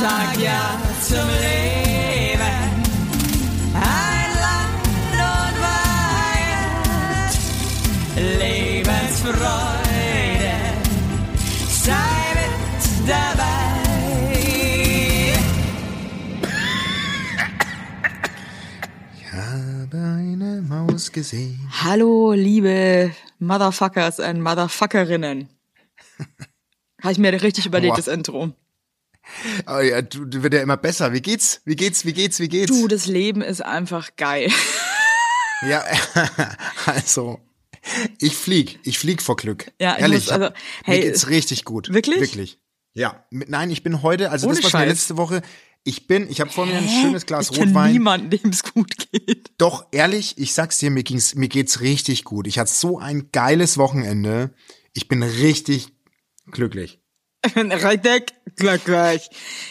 sag ja zum Leben. Ein Land und Weihend, Lebensfreude, sei mit dabei. Ich habe eine Maus gesehen. Hallo, liebe Motherfuckers und Motherfuckerinnen. Habe ich mir richtig überlegt, Boah. das Intro. Oh ja, du, du wird ja immer besser. Wie geht's? Wie geht's? Wie geht's? Wie geht's? Du, das Leben ist einfach geil. Ja, also ich flieg, ich flieg vor Glück. Ja, ich ehrlich. muss- also, hey, mir geht's richtig gut. wirklich? Wirklich. Ja, nein, ich bin heute, also Ohne das was mir Scheiß. letzte Woche, ich bin, ich habe vor mir ein schönes Glas ich Rotwein. niemanden, dem es gut geht. Doch ehrlich, ich sag's dir, mir ging's, mir geht's richtig gut. Ich hatte so ein geiles Wochenende. Ich bin richtig glücklich. Richtig glücklich.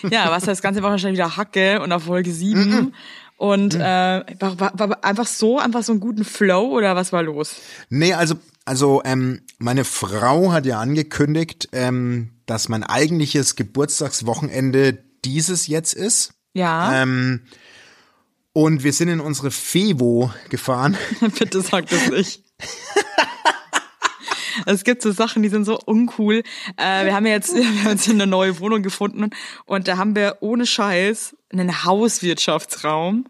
Ja, was das ganze Woche schon wieder Hacke und auf Folge 7. Und äh, war, war, war einfach so, einfach so einen guten Flow oder was war los? Nee, also, also ähm, meine Frau hat ja angekündigt, ähm, dass mein eigentliches Geburtstagswochenende dieses jetzt ist. Ja, Ähm, und wir sind in unsere Fevo gefahren. bitte sag das nicht. Es gibt so Sachen, die sind so uncool. Äh, wir haben ja jetzt, wir haben jetzt eine neue Wohnung gefunden und da haben wir ohne Scheiß einen Hauswirtschaftsraum.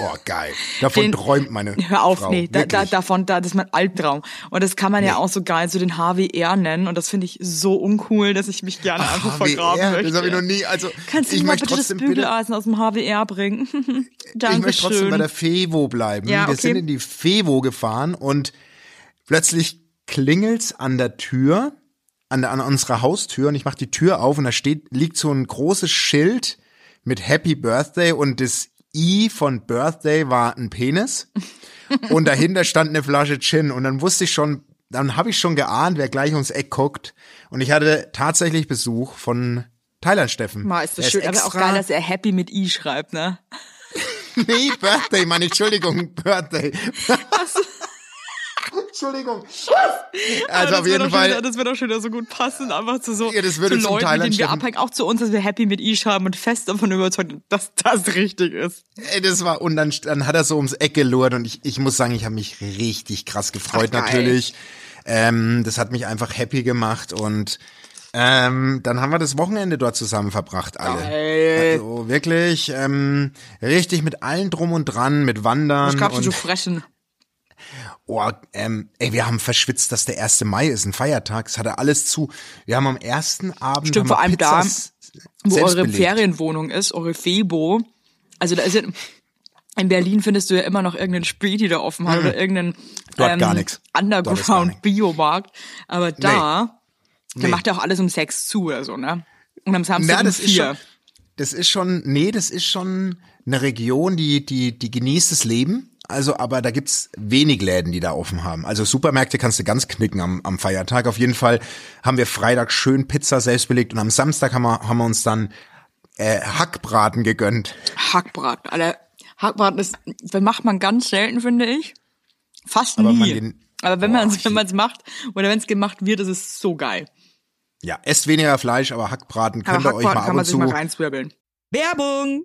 Oh, geil. Davon Den- träumt meine Hör auf, Frau. nee, da, da, davon, da, das ist mein Albtraum. Und das kann man ja Nee. auch so geil so den HWR nennen. Und das finde ich so uncool, dass ich mich gerne einfach vergraben HWR, möchte. das habe ich noch nie. Also Kannst du ich mir mal bitte das Bügeleisen aus dem HWR bringen? ich Dankeschön. möchte trotzdem bei der Fevo bleiben. Ja, Wir okay. sind in die Fevo gefahren und plötzlich klingelt's an der Tür, an, der, an unserer Haustür und ich mache die Tür auf und da steht, liegt so ein großes Schild mit Happy Birthday und das I von Birthday war ein Penis und dahinter stand eine Flasche Gin und dann wusste ich schon, dann habe ich schon geahnt, wer gleich ums Eck guckt und ich hatte tatsächlich Besuch von Thailand Steffen. Mal ist das schön, aber auch geil, dass er Happy mit I schreibt, ne? Nee, Birthday, meine Entschuldigung, Birthday. Entschuldigung. Also das auf wird jeden Fall. Schon, wieder- das wird auch schon wieder so gut passen, einfach zu so Ja, das würde zu Leuten, mit denen wir abhängen, auch zu uns, dass wir Happy mit I schreiben und fest davon überzeugt, dass das richtig ist. Ey, das war und dann, dann hat er so ums Eck gelurrt und ich, ich muss sagen, ich habe mich richtig krass gefreut Ach, natürlich. Ähm, das hat mich einfach happy gemacht und ähm, dann haben wir das Wochenende dort zusammen verbracht alle. Geil. Also wirklich ähm, richtig mit allen drum und dran, mit Wandern gab's denn und so frechen? Oh, ähm, ey, wir haben verschwitzt, dass der 1. Mai ist, ein Feiertag. Es hatte alles zu. Wir haben am ersten Abend Stimmt, vor allem da, Pizzas wo selbst eure belegt. Ferienwohnung ist, eure Febo. Also da ist ja, in Berlin findest du ja immer noch irgendeinen Späti, der offen hat oder irgendeinen Mhm. Ähm, gar nix. Dort ist gar Underground nix. Biomarkt. Aber da, der Nee. macht ja auch alles um sechs zu oder so, ne? Und am Samstag Na, um das ist vier. schon, das ist schon, nee, das ist schon eine Region, die, die, die genießt das Leben. Also, aber da gibt's wenig Läden, die da offen haben. Also Supermärkte kannst du ganz knicken am, am Feiertag. Auf jeden Fall haben wir Freitag schön Pizza selbst belegt und am Samstag haben wir, haben wir uns dann äh, Hackbraten gegönnt. Hackbraten. Alter, Hackbraten ist, das macht man ganz selten, finde ich. Fast Aber nie. den- Aber wenn man es wenn man's macht oder wenn es gemacht wird, ist es so geil. Ja, esst weniger Fleisch, aber Hackbraten könnt Aber ihr euch mal Hackbraten ab kann man und sich zu. mal reinzwirbeln. Werbung!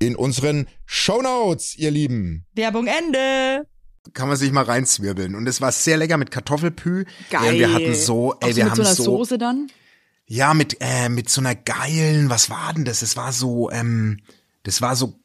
in unseren Shownotes, ihr Lieben. Werbung Ende. Kann man sich mal reinzwirbeln. Und es war sehr lecker mit Kartoffelpü. Geil. Äh, wir hatten so, ey, Auch so wir mit haben so einer so, Soße dann? ja, mit, äh, mit so einer geilen, was war denn das? Es war so, ähm, das war so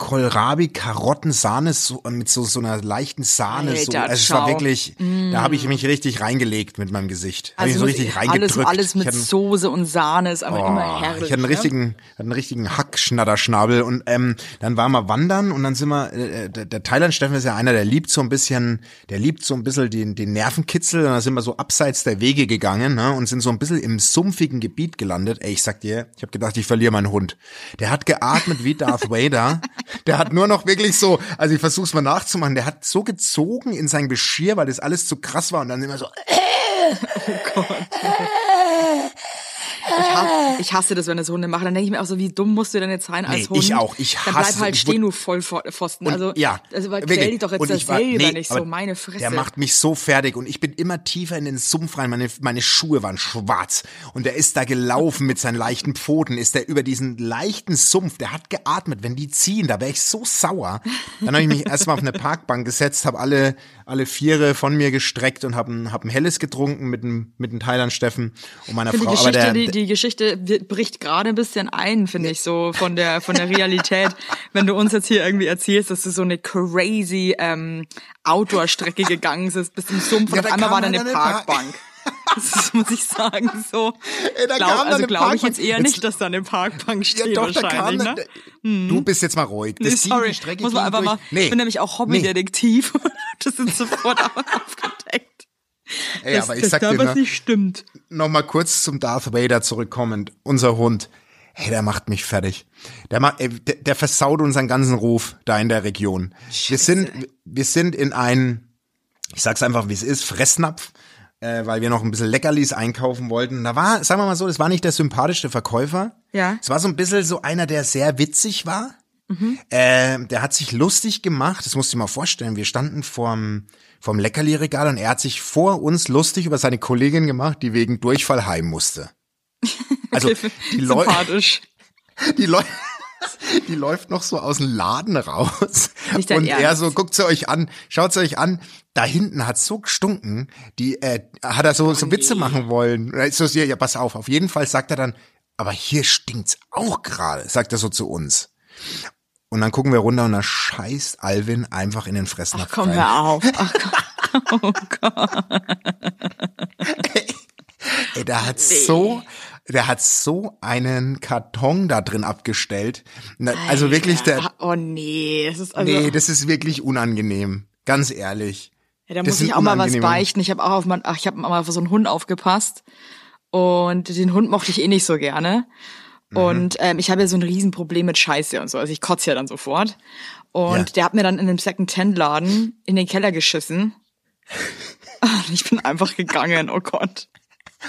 Kohlrabi, Karotten, Sahne so, mit so, so einer leichten Sahne. so. Alter, Also es war wirklich, da habe ich mich richtig reingelegt mit meinem Gesicht. Hab ich so richtig ich- reingedrückt. alles, alles mit hatte, Soße und Sahne ist einfach immer Oh, herrlich. ich hatte einen ne? richtigen, hatte einen richtigen Hackschnatterschnabel und ähm, dann waren wir wandern und dann sind wir, äh, der, der Thailand Steffen ist ja einer, der liebt so ein bisschen, der liebt so ein bisschen den, den Nervenkitzel und dann sind wir so abseits der Wege gegangen ne, und sind so ein bisschen im sumpfigen Gebiet gelandet. Ey, ich sag dir, ich habe gedacht, ich verliere meinen Hund. Der hat geatmet wie Darth Vader. Der hat nur noch wirklich so, also ich versuch's mal nachzumachen, der hat so gezogen in sein Geschirr, weil das alles zu krass war und dann immer so, Ich, hasse, ich hasse das, wenn das Hunde machen. Dann denke ich mir auch so, wie dumm musst du denn jetzt sein als Nee, ich Hund? auch. Ich Dann hasse- bleib halt ich stehen, du Vollpfosten. Und, Also, ja, also wirklich. quäl dich doch jetzt ich war- selber nee, nicht so, meine Fresse. Der macht mich so fertig und ich bin immer tiefer in den Sumpf rein. Meine, meine Schuhe waren schwarz und der ist da gelaufen mit seinen leichten Pfoten. Ist der über diesen leichten Sumpf, der hat geatmet. Wenn die ziehen, da wäre ich so sauer. Dann habe ich mich erstmal auf eine Parkbank gesetzt, habe alle, alle Viere von mir gestreckt und habe ein, hab ein Helles getrunken mit dem, mit dem Thailand Steffen und meiner Frau. Aber der, die, die Geschichte wird- bricht gerade ein bisschen ein, finde ich, so von der von der Realität. Wenn du uns jetzt hier irgendwie erzählst, dass du so eine crazy ähm, Outdoor-Strecke gegangen bist, bis zum Sumpf Ja, und einmal war da eine eine Park- Parkbank. Das muss ich sagen, so. Ey, da glaub, also glaube ich jetzt eher Jetzt- nicht, dass da eine Parkbank steht ja, doch, da kam, wahrscheinlich, ne? Du bist jetzt mal ruhig. Das Nee, sorry, die muss man einfach durch. mal. Nee. Ich bin nämlich auch Hobbydetektiv und das sind sofort aufgedeckt. Ey, dass, aber ich dass sag da dir, was ne, nicht stimmt. noch mal kurz zum Darth Vader zurückkommend. Unser Hund. Hey, der macht mich fertig. Der, macht, ey, der, der versaut unseren ganzen Ruf da in der Region. Wir sind, wir sind in ein, ich sag's einfach, wie es ist, Fressnapf, äh, weil wir noch ein bisschen Leckerlis einkaufen wollten. Da war, sagen wir mal so, das war nicht der sympathischste Verkäufer. Ja. Es war so ein bisschen so einer, der sehr witzig war. Äh, der hat sich lustig gemacht, das musst du dir mal vorstellen. Wir standen vorm, vorm Leckerli-Regal und er hat sich vor uns lustig über seine Kollegin gemacht, die wegen Durchfall heim musste. Also die, Leu Sympathisch. die, Leu die läuft noch so aus dem Laden raus. Nicht und er so, guckt sie euch an, schaut sie euch an, da hinten hat so gestunken, die äh, hat er so, so Witze machen wollen. Ist So, ja, ja, pass auf, auf jeden Fall sagt er dann, aber hier stinkt's auch gerade, sagt er so zu uns. Und dann gucken wir runter und da scheißt Alvin einfach in den Fressnapf Ach, komm, rein. hör auf. Ach, komm. Oh Gott. Ey, der hat so, der hat so einen Karton da drin abgestellt. Also wirklich, der, Oh nee, das ist also. nee, das ist wirklich unangenehm. Ganz ehrlich. Ja, da Das muss ich auch mal was beichten. Ich habe auch auf mein, ach, ich habe mal auf so einen Hund aufgepasst und den Hund mochte ich eh nicht so gerne. Mhm. Und ähm, ich habe ja so ein Riesenproblem mit Scheiße und so. Also ich kotze ja dann sofort. Und Ja. der hat mir dann in einem Second-Hand-Laden in den Keller geschissen. Und ich bin einfach gegangen, oh Gott.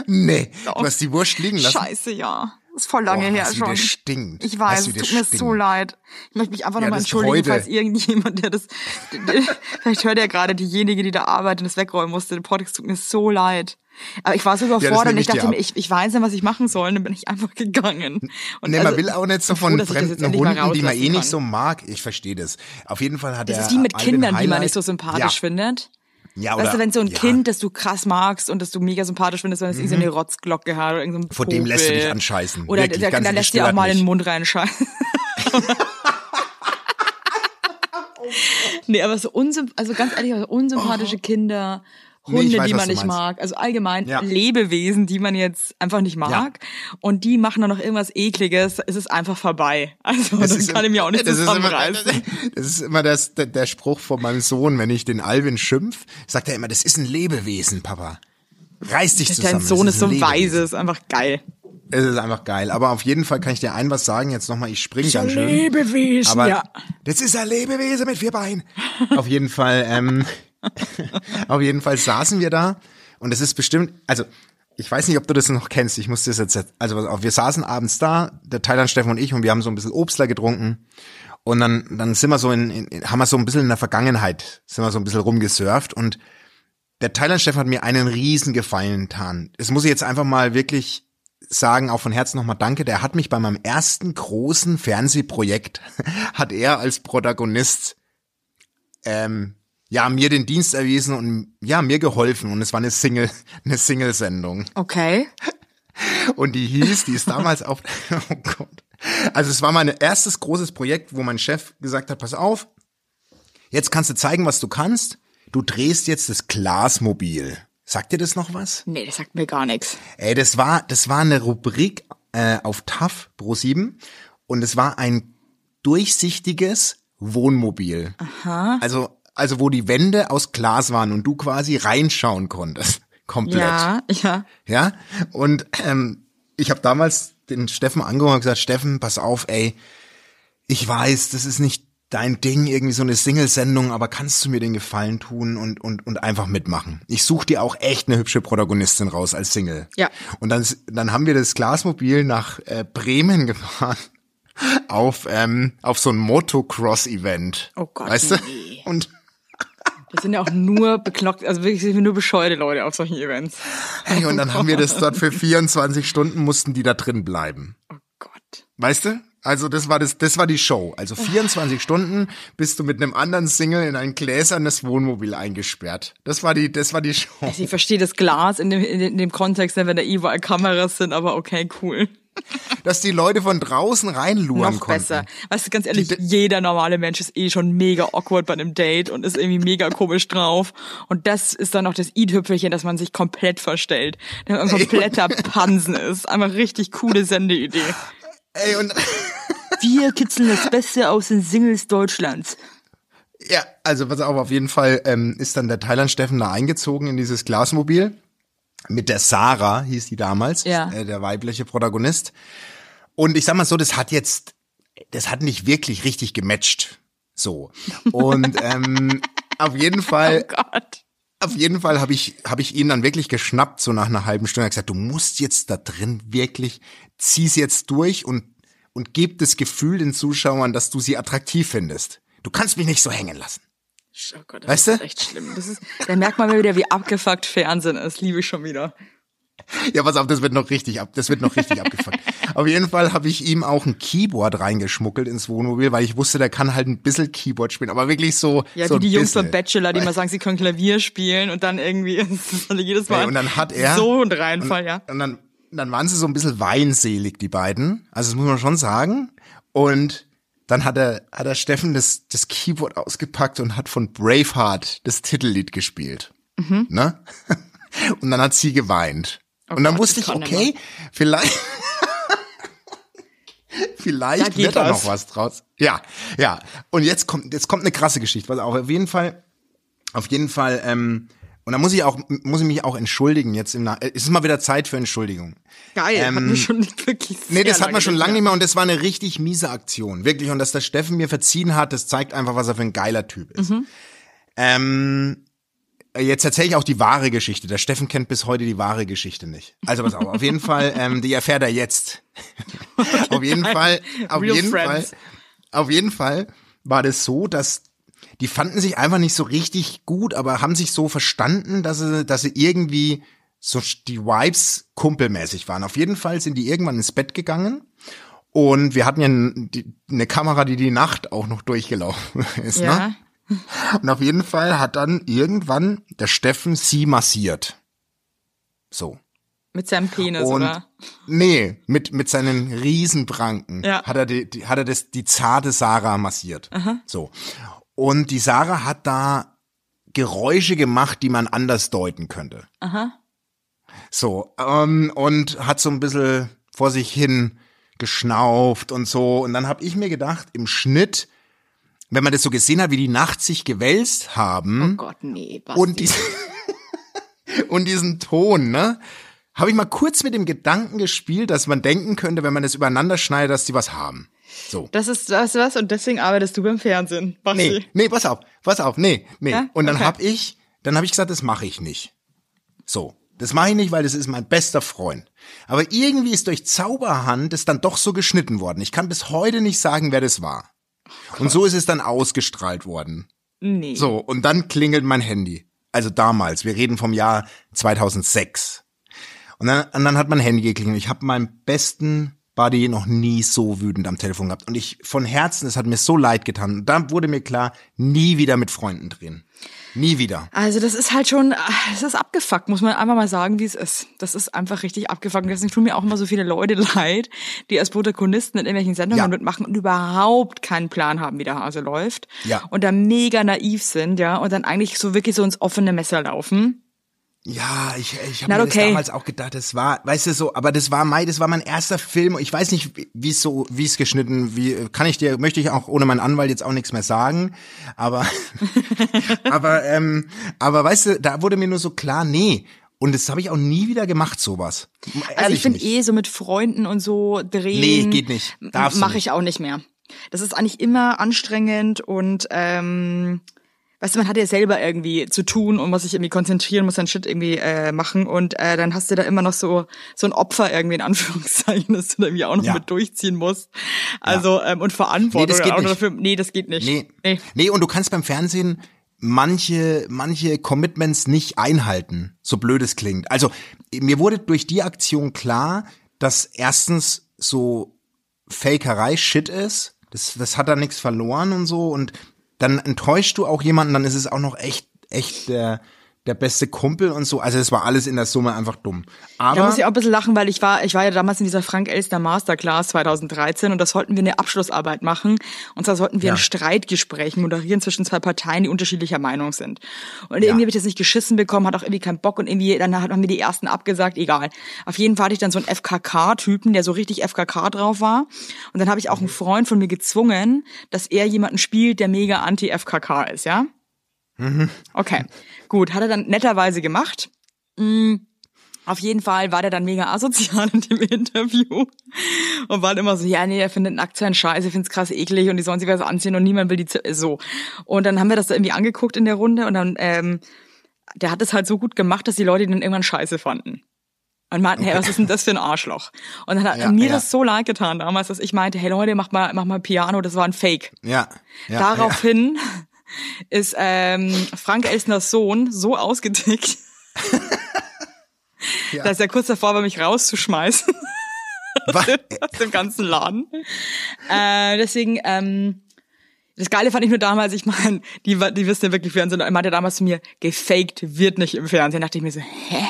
Nee, Doch. du hast die Wurst liegen lassen. Scheiße, ja. Das ist voll lange Boah, her schon. der stinkt. Ich weiß, es der tut mir stinkt. so leid. Ich möchte mich einfach Ja, nochmal das entschuldigen, heute. falls irgendjemand, der das, vielleicht hört ja gerade diejenige, die da arbeitet und das wegräumen musste, den Podcast tut mir so leid. Aber ich war so überfordert und ich dachte mir, ich, ich weiß nicht, was ich machen soll, und dann bin ich einfach gegangen. Und Nee, also, man will auch nicht so von froh, das fremden Hunden, die man eh rauslassen nicht kann. so mag. Ich verstehe das. Auf jeden Fall hat Das er ist wie mit Kindern, die man nicht so sympathisch ja. findet. Ja, oder, Weißt du, wenn so ein ja, Kind, das du krass magst und das du mega sympathisch findest, wenn es irgendeine Rotzglocke hat oder irgendein Mhm. Vor dem lässt du dich anscheißen. Oder Wirklich, der, der lässt dir auch mal in den nicht. Mund reinscheißen. nee, aber so unsymp also ganz ehrlich, also unsympathische Kinder, Oh. Nee, Hunde, ich weiß, die man nicht mag, also allgemein Ja. Lebewesen, die man jetzt einfach nicht mag und die machen dann noch irgendwas ekliges, ist es einfach vorbei. Also Das ist kann ich mir auch nicht das ist immer, zusammenreißen. das ist immer das, der, der Spruch von meinem Sohn, wenn ich den Alvin schimpf, sagt er immer, das ist ein Lebewesen, Papa. Reiß dich zusammen. Dein Sohn das ist so ein weise, Lebewesen. ist einfach geil. Es ist einfach geil. Aber auf jeden Fall kann ich dir ein was sagen. Jetzt nochmal, ich springe ganz schön. Lebewesen, Aber ja. das ist ein Lebewesen mit vier Beinen. auf jeden Fall, ähm, auf jeden Fall saßen wir da und es ist bestimmt, also ich weiß nicht, ob du das noch kennst. Ich muss das jetzt, also auf, wir saßen abends da, der Thailand Steffen und ich, und wir haben so ein bisschen Obstler getrunken. Und dann, dann sind wir so in, in, haben wir so ein bisschen in der Vergangenheit, sind wir so ein bisschen rumgesurft und der Thailand Steffen hat mir einen riesen Gefallen getan. Das muss ich jetzt einfach mal wirklich sagen, auch von Herzen nochmal Danke. Der hat mich bei meinem ersten großen Fernsehprojekt, hat er als Protagonist ähm, ja mir den Dienst erwiesen und ja mir geholfen und es war eine Single eine Single Sendung Okay. und die hieß, die ist damals auf oh Gott. Also es war mein erstes großes Projekt, wo mein Chef gesagt hat, pass auf, jetzt kannst du zeigen, was du kannst. Du drehst jetzt das Glasmobil. Sagt dir das noch was? Nee, das sagt mir gar nichts. Ey, das war, das war eine Rubrik äh, auf TAF Pro 7 und es war ein durchsichtiges Wohnmobil. Aha. Also, also wo die Wände aus Glas waren und du quasi reinschauen konntest. Komplett. Ja, ja. Ja. Und ähm, ich habe damals den Steffen angerufen und gesagt, Steffen, pass auf, ey, ich weiß, das ist nicht dein Ding, irgendwie so eine Single-Sendung, aber kannst du mir den Gefallen tun und, und, und einfach mitmachen? Ich suche dir auch echt eine hübsche Protagonistin raus als Single. Ja. Und dann, dann haben wir das Glasmobil nach äh, Bremen gefahren auf, ähm, auf so ein Motocross-Event. Oh Gott, Weißt du? nee. Und Das sind ja auch nur beklockt, also wirklich sind wir nur bescheuerte Leute auf solchen Events. Hey, und dann haben wir das dort für 24 Stunden mussten die da drin bleiben. Oh Gott. Weißt du? Also das war das, das war die Show. Also 24 Stunden bist du mit einem anderen Single in ein gläsernes Wohnmobil eingesperrt. Das war die, das war die Show. Also ich verstehe das Glas in dem, in dem Kontext, wenn da überall Kameras sind, aber okay, cool. Dass die Leute von draußen reinluren Noch konnten. besser. Weißt du, ganz ehrlich, Die- jeder normale Mensch ist eh schon mega awkward bei einem Date und ist irgendwie mega komisch drauf. Und das ist dann noch das i-Tüpfelchen, dass man sich komplett verstellt. Dass man ein kompletter Pansen ist. Einfach richtig coole Sendeidee. Ey, und Wir kitzeln das Beste aus den Singles Deutschlands. ja, also pass auf, auf jeden Fall ähm, ist dann der Thailand Steffen da eingezogen in dieses Glasmobil. Mit der Sarah hieß die damals, Ja. äh, der weibliche Protagonist. Und ich sag mal so, das hat jetzt, das hat nicht wirklich richtig gematcht. So. Und ähm, auf jeden Fall Oh Gott. Auf jeden Fall habe ich, hab ich ihn dann wirklich geschnappt, so nach einer halben Stunde. Gesagt, du musst jetzt da drin wirklich, zieh's jetzt durch und, und gib das Gefühl den Zuschauern, dass du sie attraktiv findest. Du kannst mich nicht so hängen lassen. Oh Gott, das Weißt ist du? echt schlimm. Das ist, da merkt man mal wieder, wie abgefuckt Fernsehen ist. Liebe ich schon wieder. Ja, pass auf, das wird noch richtig ab, das wird noch richtig abgefuckt. Auf jeden Fall habe ich ihm auch ein Keyboard reingeschmuggelt ins Wohnmobil, weil ich wusste, der kann halt ein bisschen Keyboard spielen, aber wirklich so. Ja, so wie die Jungs von Bachelor, die mal sagen, sie können Klavier spielen und dann irgendwie also jedes Mal Ey, und dann hat er- so ein Reinfall, ja. Und dann, dann waren sie so ein bisschen weinselig, die beiden. Also das muss man schon sagen. Und dann hat er, hat er Steffen das, das Keyboard ausgepackt und hat von Braveheart das Titellied gespielt. Mhm. Ne? Und dann hat sie geweint. und dann Gott, wusste ich okay, vielleicht, vielleicht wird da noch was draus. Ja, ja. Und jetzt kommt, jetzt kommt eine krasse Geschichte, was auch auf jeden Fall, auf jeden Fall, ähm, und da muss ich auch, muss ich mich auch entschuldigen jetzt im Nach Es ist mal wieder Zeit für Entschuldigung. Geil, Ähm, hat mir schon wirklich sehr Nee, das hat man schon nicht lange nicht mehr. mehr und das war eine richtig miese Aktion. Wirklich. Und dass der Steffen mir verziehen hat, das zeigt einfach, was er für ein geiler Typ ist. Mhm. Ähm, jetzt erzähle ich auch die wahre Geschichte. Der Steffen kennt bis heute die wahre Geschichte nicht. Also pass auf, auf jeden Fall, ähm, die erfährt er jetzt. auf jeden Fall, auf Real jeden friends. Fall, auf jeden Fall war das so, dass die fanden sich einfach nicht so richtig gut, aber haben sich so verstanden, dass sie, dass sie irgendwie so die Vibes kumpelmäßig waren. Auf jeden Fall sind die irgendwann ins Bett gegangen und wir hatten ja die- eine Kamera, die die Nacht auch noch durchgelaufen ist. Ja. Ne? Und auf jeden Fall hat dann irgendwann der Steffen sie massiert. So. Mit seinem Penis, Und oder? nee, mit mit seinen Riesenpranken Ja. hat er die, die hat er das die zarte Sarah massiert. So. Und die Sarah hat da Geräusche gemacht, die man anders deuten könnte. Aha. So, ähm, und hat so ein bisschen vor sich hin geschnauft und so. Und dann habe ich mir gedacht, im Schnitt, wenn man das so gesehen hat, wie die nachts sich gewälzt haben Oh Gott, nee. Basti. und, dies, und diesen Ton, ne? habe ich mal kurz mit dem Gedanken gespielt, dass man denken könnte, wenn man es übereinander schneidet, dass die was haben. So. Das ist das was und deswegen arbeitest du beim Fernsehen. Basti. Nee, nee, pass auf, pass auf, nee, nee. Ja? Und dann Okay. hab ich, dann habe ich gesagt, das mache ich nicht. So, das mache ich nicht, weil das ist mein bester Freund. Aber irgendwie ist durch Zauberhand es dann doch so geschnitten worden. Ich kann bis heute nicht sagen, wer das war. Und so ist es dann ausgestrahlt worden. Nee. So, und dann klingelt mein Handy. Also damals, wir reden vom Jahr 2006. Und dann, und dann hat mein Handy geklingelt. Ich habe meinen besten Buddy noch nie so wütend am Telefon gehabt. Und ich von Herzen, es hat mir so leid getan. Und da wurde mir klar, nie wieder mit Freunden drehen. Nie wieder. Also das ist halt schon, es ist abgefuckt, muss man einfach mal sagen, wie es ist. Das ist einfach richtig abgefuckt. Und Deswegen tun mir auch immer so viele Leute leid, die als Protagonisten in irgendwelchen Sendungen Ja. mitmachen und überhaupt keinen Plan haben, wie der Hase läuft. Ja. Und da mega naiv sind, ja, und dann eigentlich so wirklich so ins offene Messer laufen. Ja, ich, ich habe mir okay. das damals auch gedacht, das war, weißt du so, aber das war mein, das war mein erster Film. Ich weiß nicht, wie es so, wie es geschnitten, wie kann ich dir, möchte ich auch ohne meinen Anwalt jetzt auch nichts mehr sagen, aber, aber, ähm, aber weißt du, da wurde mir nur so klar, nee. Und das habe ich auch nie wieder gemacht, sowas. Ehrlich Also ich nicht. eh so mit Freunden und so drehen. Nee, geht nicht. Darfst Mache ich auch nicht mehr. Das ist eigentlich immer anstrengend und ähm, weißt du, man hat ja selber irgendwie zu tun und muss sich irgendwie konzentrieren, muss sein Shit irgendwie äh, machen und äh, dann hast du da immer noch so so ein Opfer irgendwie in Anführungszeichen, dass du da irgendwie auch noch Ja. mit durchziehen musst. Also ähm, und Verantwortung Nee, das geht auch noch nicht. dafür. Nee, das geht nicht. Nee. nee. nee, und du kannst beim Fernsehen manche, manche Commitments nicht einhalten, so blöd es klingt. Also, mir wurde durch die Aktion klar, dass erstens so Fakerei Shit ist. Das, das hat da nichts verloren und so. Und dann enttäuscht du auch jemanden, dann ist es auch noch echt, echt der, der beste Kumpel und so. Also, es war alles in der Summe einfach dumm. Da Aber. muss ich auch ein bisschen lachen, weil ich war, ich war ja damals in dieser Frank Elstner Masterclass 2013 und da sollten wir eine Abschlussarbeit machen. Und zwar sollten wir Ja. ein Streitgespräch moderieren zwischen zwei Parteien, die unterschiedlicher Meinung sind. Und Ja. irgendwie habe ich das nicht geschissen bekommen, hat auch irgendwie keinen Bock und irgendwie, dann haben wir die ersten abgesagt, egal. Auf jeden Fall hatte ich dann so einen FKK-Typen, der so richtig FKK drauf war. Und dann habe ich auch einen Freund von mir gezwungen, dass er jemanden spielt, der mega anti-FKK ist, ja? Okay, gut, hat er dann netterweise gemacht. Mm, Auf jeden Fall war der dann mega asozial in dem Interview und war dann immer so, ja, nee, er findet Nacktsein scheiße, findet es krass eklig und die sollen sich was anziehen und niemand will die so. Und dann haben wir das da irgendwie angeguckt in der Runde und dann, ähm, der hat es halt so gut gemacht, dass die Leute den irgendwann scheiße fanden. Und meinten, hey, was ist denn das für ein Arschloch? Und dann hat Ja, mir ja. das so leid getan damals, dass ich meinte, hey Leute, mach mal, mach mal Piano, das war ein Fake. ja, ja, Daraufhin ist ähm, Frank Elsners Sohn so ausgetickt, Ja. dass er kurz davor war, mich rauszuschmeißen ja. Was? aus dem ganzen Laden. Äh, deswegen, ähm, das Geile fand ich nur damals, ich meine, die, die wissen ja wirklich Fernsehen, er meinte damals zu mir, gefaked wird nicht im Fernsehen. Da dachte ich mir so, hä?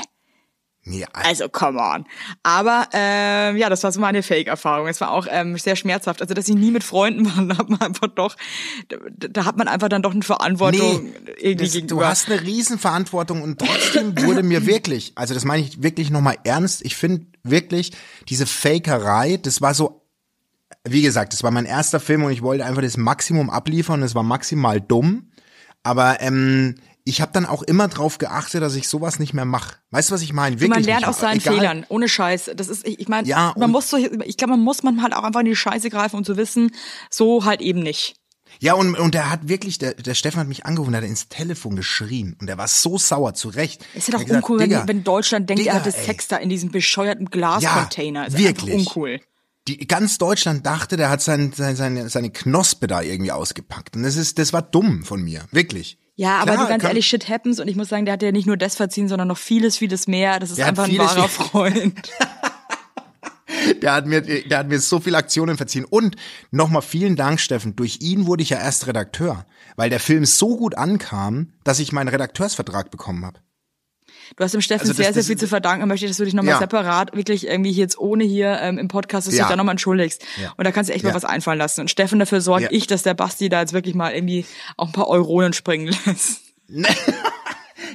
Ja, Also, come on. Aber ähm, ja, das war so meine Fake-Erfahrung. Es war auch ähm, sehr schmerzhaft. Also, dass ich nie mit Freunden war, da hat man einfach doch, da, da hat man einfach dann doch eine Verantwortung irgendwie das, gegenüber. du hast eine Riesenverantwortung und trotzdem wurde mir wirklich, also das meine ich wirklich nochmal ernst, ich finde wirklich diese Fakerei, das war so, wie gesagt, das war mein erster Film und ich wollte einfach das Maximum abliefern, das war maximal dumm, aber ähm, ich habe dann auch immer drauf geachtet, dass ich sowas nicht mehr mache. Weißt du, was ich meine? Wirklich man lernt aus seinen Egal. Fehlern, ohne Scheiß. Das ist, ich, ich meine, Ja, man muss so, ich glaube, man muss man halt auch einfach in die Scheiße greifen und zu wissen, so halt eben nicht. Ja, und, und der hat wirklich, der, der Stefan hat mich angerufen, der hat ins Telefon geschrien und der war so sauer, zu Recht. Ist ja doch Er hat gesagt, uncool, wenn, Deutschland denkt, er Digga, hat das ey. Sex da in diesem bescheuerten Glascontainer. Ja, ist wirklich. uncool. Die ganz Deutschland dachte, der hat sein, sein, seine, seine Knospe da irgendwie ausgepackt. Und das ist, das war dumm von mir. Wirklich. Ja, aber Klar, du ganz ehrlich, shit happens und ich muss sagen, der hat ja nicht nur das verziehen, sondern noch vieles, vieles mehr. Das ist einfach ein wahrer Freund. Der hat mir, der hat mir so viele Aktionen verziehen. Und nochmal vielen Dank, Steffen. Durch ihn wurde ich ja erst Redakteur. Weil der Film so gut ankam, dass ich meinen Redakteursvertrag bekommen habe. Du hast dem Steffen Also das- sehr, sehr das- viel zu verdanken. Möchte ich, dass du dich nochmal Ja. separat, wirklich irgendwie jetzt ohne hier ähm, im Podcast, dass du Ja. dich da nochmal entschuldigst. Ja. Und da kannst du echt mal was einfallen lassen. Und Steffen, dafür sorge ich, dass der Basti da jetzt wirklich mal irgendwie auch ein paar Euronen springen lässt.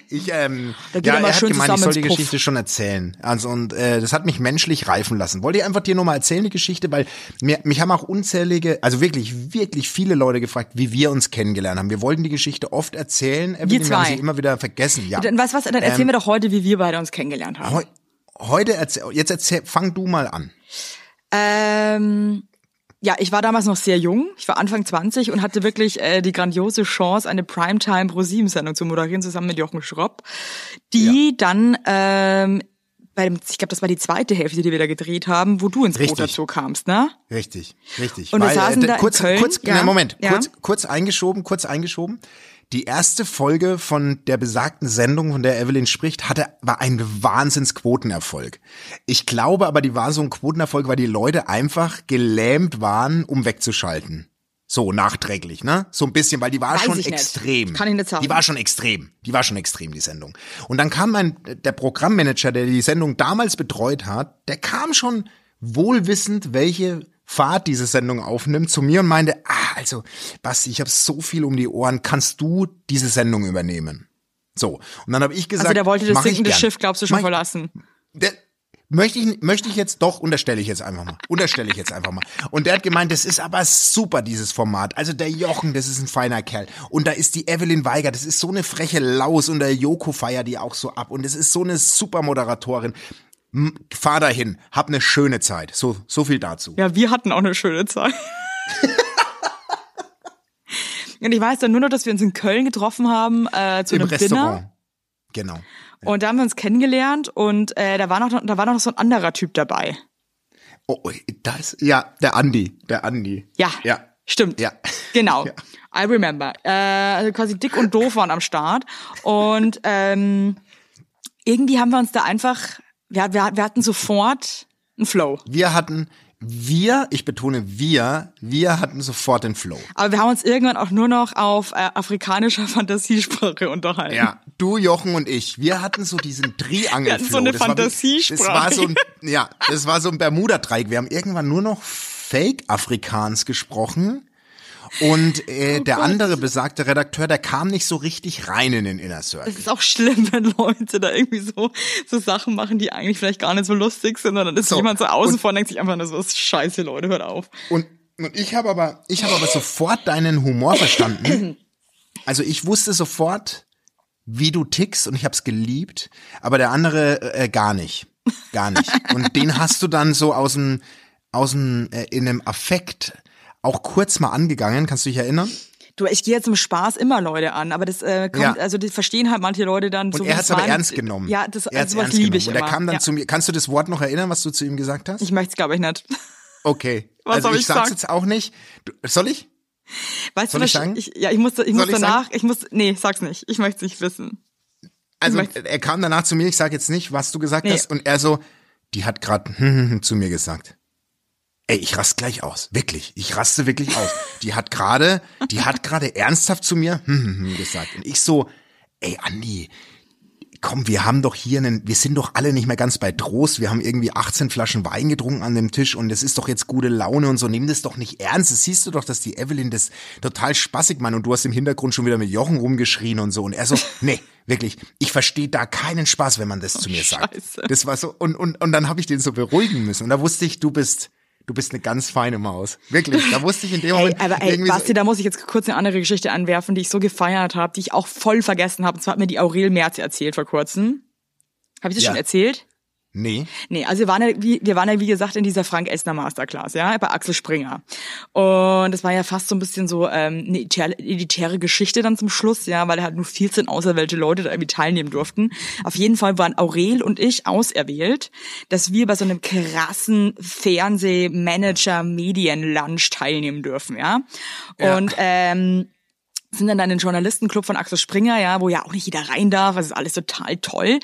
Ich, ähm, Da geht ja, er mal er hat schön gemeint, ich soll die Puff. Geschichte schon erzählen. Also und äh, das hat mich menschlich reifen lassen. Wollte ich einfach dir nochmal erzählen, die Geschichte, weil mir, mich haben auch unzählige, also wirklich, wirklich viele Leute gefragt, wie wir uns kennengelernt haben. Wir wollten die Geschichte oft erzählen, wir haben zwei. sie immer wieder vergessen. Ja. Dann du was, dann erzählen wir doch heute, wie wir beide uns kennengelernt haben. Heu heute erzähl, jetzt erzähl, fang du mal an. Ähm, ja, ich war damals noch sehr jung. Ich war Anfang 20 und hatte wirklich äh, die grandiose Chance, eine Primetime Pro 7 Sendung zu moderieren, zusammen mit Jochen Schropp, die ja. dann ähm, bei dem, ich glaube, das war die zweite Hälfte, die wir da gedreht haben, wo du ins Boot dazu kamst, ne? Richtig, richtig. Und wir saßen äh, da kurz, in Köln. kurz, ja. na, Moment, ja. kurz, kurz eingeschoben, kurz eingeschoben. Die erste Folge von der besagten Sendung, von der Evelyn spricht, hatte, war ein Wahnsinnsquotenerfolg. Ich glaube aber, die war so ein Quotenerfolg, weil die Leute einfach gelähmt waren, um wegzuschalten. So nachträglich, ne? So ein bisschen, weil die war Weiß schon extrem. Kann ich nicht sagen. Die war schon extrem. Die war schon extrem, die Sendung. Und dann kam mein, der Programmmanager, der die Sendung damals betreut hat, der kam schon wohlwissend, welche Fahrt diese Sendung aufnimmt, zu mir und meinte, ah, also, Basti, ich habe so viel um die Ohren, kannst du diese Sendung übernehmen? So. Und dann habe ich gesagt, Also der wollte das sinkende. Schiff, glaubst du, schon Mach verlassen. der, möchte ich, möchte ich jetzt doch, unterstelle ich jetzt einfach mal. Unterstelle ich jetzt einfach mal. Und der hat gemeint, das ist aber super, dieses Format. Also der Jochen, das ist ein feiner Kerl. Und da ist die Evelyn Weiger, das ist so eine freche Laus und der Joko feiert die auch so ab. Und es ist so eine super Moderatorin. Fahr dahin, hab eine schöne Zeit. So, so viel dazu. Ja, wir hatten auch eine schöne Zeit. Und ich weiß dann nur noch, dass wir uns in Köln getroffen haben äh, zu Im einem Restaurant. Dinner. Genau. Und da haben wir uns kennengelernt und äh, da war noch da war noch so ein anderer Typ dabei. Oh, oh, das, ja, der Andi, der Andi. Ja. Ja. Stimmt. Ja. Genau. Ja. I remember. Äh, also quasi dick und doof waren am Start. Und ähm, irgendwie haben wir uns da einfach, wir, wir, wir hatten sofort einen Flow. Wir hatten, wir, ich betone wir, wir hatten sofort den Flow. Aber wir haben uns irgendwann auch nur noch auf äh, afrikanischer Fantasiesprache unterhalten. Ja, du, Jochen und ich, wir hatten so diesen Triangelflow. Wir hatten so eine Das war Fantasiesprache. Das war so ein, ja, das war so ein Bermuda-Dreieck. Wir haben irgendwann nur noch Fake-Afrikaans gesprochen. Und Oh äh, der andere besagte Redakteur, der kam nicht so richtig rein in den Inner Circle. Es ist auch schlimm, wenn Leute da irgendwie so, so Sachen machen, die eigentlich vielleicht gar nicht so lustig sind, und dann ist So, jemand so außen vor und denkt sich einfach nur so, "Was scheiße, Leute, hört auf. Und, und ich habe aber, ich habe aber sofort deinen Humor verstanden. Also ich wusste sofort, wie du tickst und ich habe es geliebt, aber der andere äh, gar nicht, gar nicht. Und den hast du dann so aus dem, aus dem äh, in einem Affekt auch kurz mal angegangen. Kannst du dich erinnern? Du, ich gehe jetzt zum Spaß immer Leute an, aber das äh, kommt, Ja. also die verstehen halt manche Leute dann so. Und er hat es aber ernst genommen. Ja, das er also was ernst liebe ich genommen. Und er immer. kam dann ja. zu mir. Kannst du das Wort noch erinnern, was du zu ihm gesagt hast? Ich möchte es, glaube ich, nicht. okay. Was also soll ich ich sag's sagen? jetzt auch nicht. Du, soll ich? Weißt Soll du, ich sagen? ich, ja, ich muss, ich muss danach, ich muss, nee, sag's nicht. Ich möchte es nicht wissen. Also er kam danach zu mir, ich sage jetzt nicht, was du gesagt Nee. hast, und er so, die hat gerade zu mir gesagt. Ey, ich raste gleich aus, wirklich, ich raste wirklich aus. Die hat gerade, die hat gerade ernsthaft zu mir gesagt und ich so, ey Andi, komm, wir haben doch hier einen, wir sind doch alle nicht mehr ganz bei Trost, wir haben irgendwie 18 Flaschen Wein getrunken an dem Tisch und es ist doch jetzt gute Laune und so, nimm das doch nicht ernst. Das siehst du doch, dass die Evelyn das total spaßig meint und du hast im Hintergrund schon wieder mit Jochen rumgeschrien und so und er so, nee, wirklich, ich verstehe da keinen Spaß, wenn man das zu mir sagt. Scheiße. Das war so und und und dann habe ich den so beruhigen müssen und da wusste ich, du bist Du bist eine ganz feine Maus. Wirklich. Da wusste ich in dem Ey, Moment aber ey, Basti, so, da muss ich jetzt kurz eine andere Geschichte anwerfen, die ich so gefeiert habe, die ich auch voll vergessen habe. Und zwar hat mir die Aurel Merz erzählt vor kurzem. Habe ich das Ja. schon erzählt? Nee. Nee, also wir waren ja, wie, wir waren ja, wie gesagt, in dieser Frank Esner Masterclass, ja, bei Axel Springer. Und es war ja fast so ein bisschen so ähm, eine elitäre, Geschichte dann zum Schluss, ja, weil halt nur 14 auserwählte Leute da irgendwie teilnehmen durften. Auf jeden Fall waren Aurel und ich auserwählt, dass wir bei so einem krassen Fernsehmanager-Medien-Lunch teilnehmen dürfen, ja. Ja. Und ähm, sind dann in den Journalistenclub von Axel Springer, ja, wo ja auch nicht jeder rein darf, das ist alles total toll.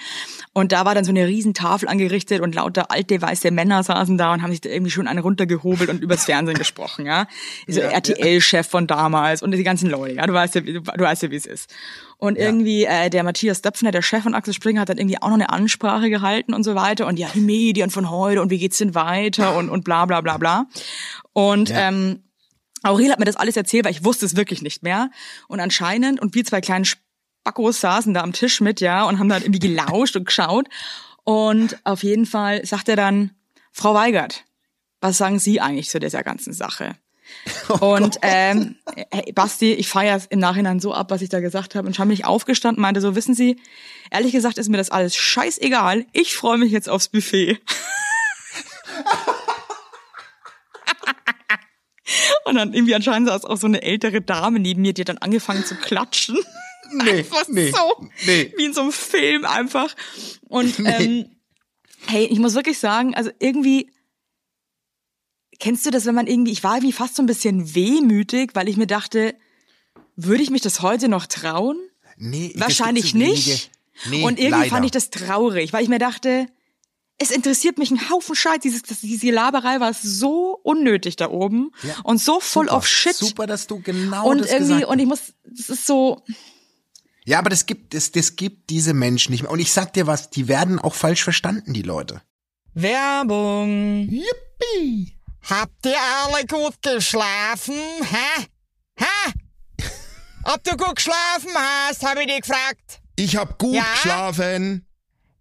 Und da war dann so eine riesen Tafel angerichtet und lauter alte weiße Männer saßen da und haben sich da irgendwie schon einen runtergehobelt und übers Fernsehen gesprochen, ja. So Ja, RTL-Chef von damals und die ganzen Leute, ja, du weißt ja, du, du weißt ja, wie es ist. Und irgendwie äh, der Matthias Döpfner, der Chef von Axel Springer, hat dann irgendwie auch noch eine Ansprache gehalten und so weiter und ja, die Medien von heute und wie geht's denn weiter und und bla bla bla bla. Und Ja. ähm, Aurel hat mir das alles erzählt, weil ich wusste es wirklich nicht mehr. Und anscheinend, und wir zwei kleinen Spackos saßen da am Tisch mit, ja, und haben dann irgendwie gelauscht und geschaut. Und auf jeden Fall sagt er dann, Frau Weigert, was sagen Sie eigentlich zu dieser ganzen Sache? und ähm, hey, Basti, ich feiere es im Nachhinein so ab, was ich da gesagt habe. Und schon bin ich aufgestanden und meinte so, wissen Sie, ehrlich gesagt ist mir das alles scheißegal. Ich freue mich jetzt aufs Buffet. und dann irgendwie anscheinend saß auch so eine ältere Dame neben mir, die hat dann angefangen zu klatschen. Nee, einfach nee, so, nee. wie in so einem Film einfach. Und ähm, hey, ich muss wirklich sagen, also irgendwie kennst du das, wenn man irgendwie, ich war irgendwie fast so ein bisschen wehmütig, weil ich mir dachte, würde ich mich das heute noch trauen? Nee, Wahrscheinlich nicht. Nee, Und irgendwie leider. fand ich das traurig, weil ich mir dachte, es interessiert mich ein Haufen Scheiß. Dieses, das, diese Laberei war so unnötig da oben Ja. und so voll Super, of Shit. Super, dass du genau und das irgendwie, gesagt und ich muss, das ist so, Ja, aber das gibt, das, das gibt diese Menschen nicht mehr. Und ich sag dir was, die werden auch falsch verstanden, die Leute. Werbung. Yippie! Habt ihr alle gut geschlafen? Hä? Hä? Ob du gut geschlafen hast, habe ich dich gefragt. Ich hab gut Ja? geschlafen.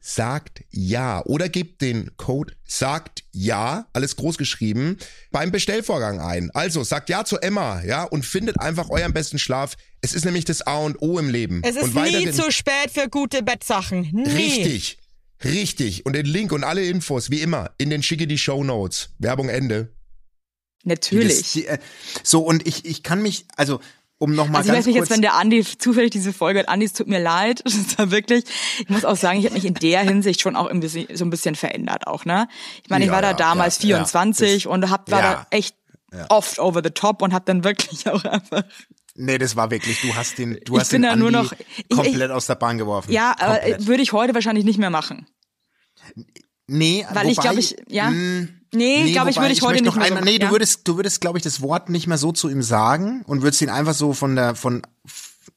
sagt ja oder gebt den Code sagt ja, alles groß geschrieben, beim Bestellvorgang ein. Also sagt ja zu Emma, ja, und findet einfach euren besten Schlaf. Es ist nämlich das A und O im Leben. Es ist und nie zu spät für gute Bettsachen. Nie. Richtig. Richtig. Und den Link und alle Infos, wie immer, in den schicke die Show Notes. Werbung Ende. natürlich. Das, die, äh, so, und ich, ich kann mich, also, um nochmal Also ich weiß nicht jetzt, wenn der Andi zufällig diese Folge hat, Andi, es tut mir leid, das war wirklich, ich muss auch sagen, ich habe mich in der Hinsicht schon auch ein bisschen, so ein bisschen verändert auch, ne? Ich meine, ich Ja, war da ja, damals ja, ja. 24 Das- und hab, war da echt oft over the top und hab dann wirklich auch einfach, nee, das war wirklich, du hast den, du Ich hast den da nur Andi noch- ich- komplett aus der Bahn geworfen. ja, aber Komplett. würde ich heute wahrscheinlich nicht mehr machen. Nee, Weil ich wobei, glaube ich, ja, mh, nee, glaube ich, würde ich heute möchte nicht mehr einmal, so Nee, du ja. würdest, du würdest, glaube ich, das Wort nicht mehr so zu ihm sagen und würdest ihn einfach so von der, von,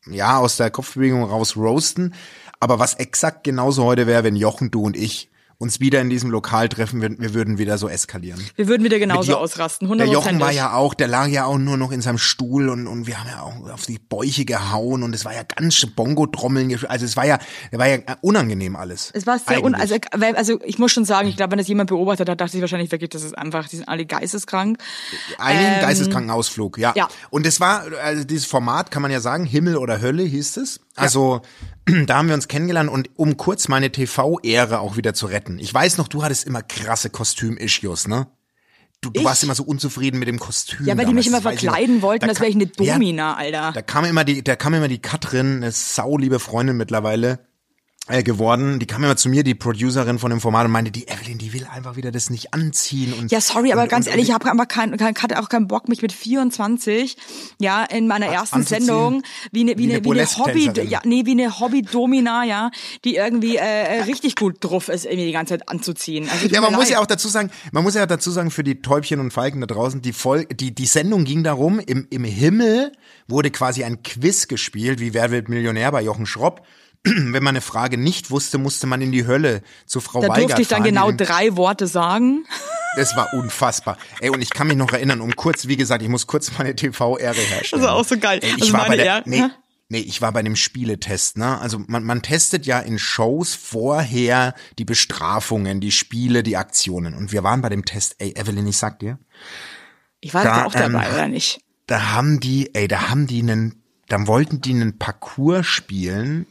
ja, aus der Kopfbewegung raus roasten. Aber was exakt genauso heute wäre, wenn Jochen, du und ich uns wieder in diesem Lokal treffen, wir, wir würden wieder so eskalieren. Wir würden wieder genauso Jo- ausrasten, Der Jochen war 100%. ja auch, der lag ja auch nur noch in seinem Stuhl und, und wir haben ja auch auf die Bäuche gehauen und es war ja ganz Bongo-Trommeln, also es war ja, war ja unangenehm alles. Es war sehr un also, also ich muss schon sagen, ich glaube, wenn das jemand beobachtet hat, dachte ich wahrscheinlich wirklich, das ist einfach, die sind alle geisteskrank. Einen geisteskranken Ausflug, ja. Ähm, ja. Und es war, also dieses Format kann man ja sagen, Himmel oder Hölle hieß es. Also da haben wir uns kennengelernt und um kurz meine TV-Ehre auch wieder zu retten. Ich weiß noch, du hattest immer krasse Kostüm-Issues, ne? Du, du warst immer so unzufrieden mit dem Kostüm. Ja, weil die mich immer verkleiden wollten, Da als wäre ich eine Ja, Domina, Alter. da kam immer die, da kam immer die Katrin, eine sauliebe Freundin mittlerweile äh, geworden. Die kam immer zu mir, die Producerin von dem Format, und meinte, die Evelyn, die will einfach wieder das nicht anziehen. Und, Ja, sorry, aber und, ganz und, ehrlich, ich habe aber kein, kein, hatte auch keinen Bock, mich mit 24, ja, in meiner ersten. Sendung wie eine, wie Wie eine eine, wie eine Hobby, ja, nee, wie eine Hobby-Domina, ja, die irgendwie äh, äh, richtig gut drauf ist, irgendwie die ganze Zeit anzuziehen. Also, Ja, man muss leid. ja auch dazu sagen, man muss ja dazu sagen, für die Täubchen und Falken da draußen, die, Vol die, die Sendung ging darum, im, im Himmel wurde quasi ein Quiz gespielt, wie Wer wird Millionär bei Jochen Schropp. Wenn man eine Frage nicht wusste, musste man in die Hölle zu Frau Da Weigert durfte ich dann fahren, die genau drei Worte sagen. Das war unfassbar. Ey, und ich kann mich noch erinnern, um kurz, wie gesagt, ich muss kurz meine TV-Ehre herstellen. Das war auch so geil. Ey, ich Also war bei der, nee? Nee, ich war bei dem Spieletest, ne? Also man, man testet ja in Shows vorher die Bestrafungen, die Spiele, die Aktionen. Und wir waren bei dem Test, ey, Evelyn, ich sag dir, Ich war Da, da, auch dabei, ähm, oder nicht? da haben die, ey, da haben die einen, dann wollten die einen Parcours spielen.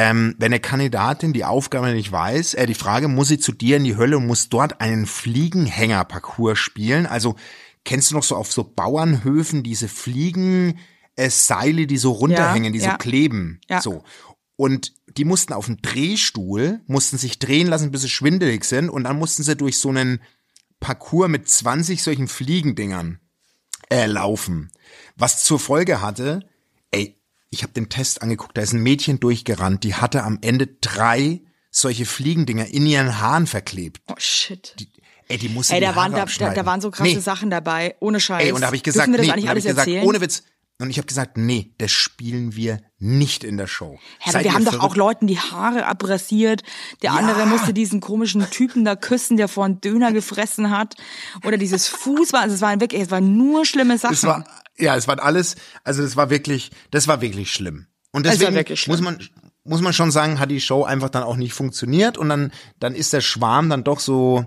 Ähm, wenn eine Kandidatin die Aufgabe nicht weiß, äh, die Frage, muss sie zu dir in die Hölle und muss dort einen Fliegenhänger-Parcours spielen? Also kennst du noch so auf so Bauernhöfen diese Fliegen, äh, Seile, die so runterhängen, die ja. so kleben? Ja. So. Und die mussten auf dem Drehstuhl, mussten sich drehen lassen, bis sie schwindelig sind und dann mussten sie durch so einen Parcours mit 20 solchen Fliegendingern äh, laufen. Was zur Folge hatte, ey, ich habe den Test angeguckt, da ist ein Mädchen durchgerannt, die hatte am Ende drei solche Fliegendinger in ihren Haaren verklebt. Oh shit. Ey, die musste Ey, die da waren, da, da, waren so krasse nee, Sachen dabei, ohne Scheiß. Ey, und da habe ich gesagt, nee, da hab ich gesagt, erzählen? ohne Witz. Und ich habe gesagt, nee, das spielen wir nicht in der Show. Ja, aber Seid wir haben doch auch Leuten die Haare abrasiert. Der Ja. andere musste diesen komischen Typen da küssen, der vor einen Döner gefressen hat. Oder dieses Fußball. Also es waren wirklich, es waren nur schlimme Sachen. Es war, ja, es war alles, also es war wirklich, das war wirklich schlimm. Und deswegen wirklich schlimm. muss man, muss man schon sagen, hat die Show einfach dann auch nicht funktioniert und dann, dann ist der Schwarm dann doch so,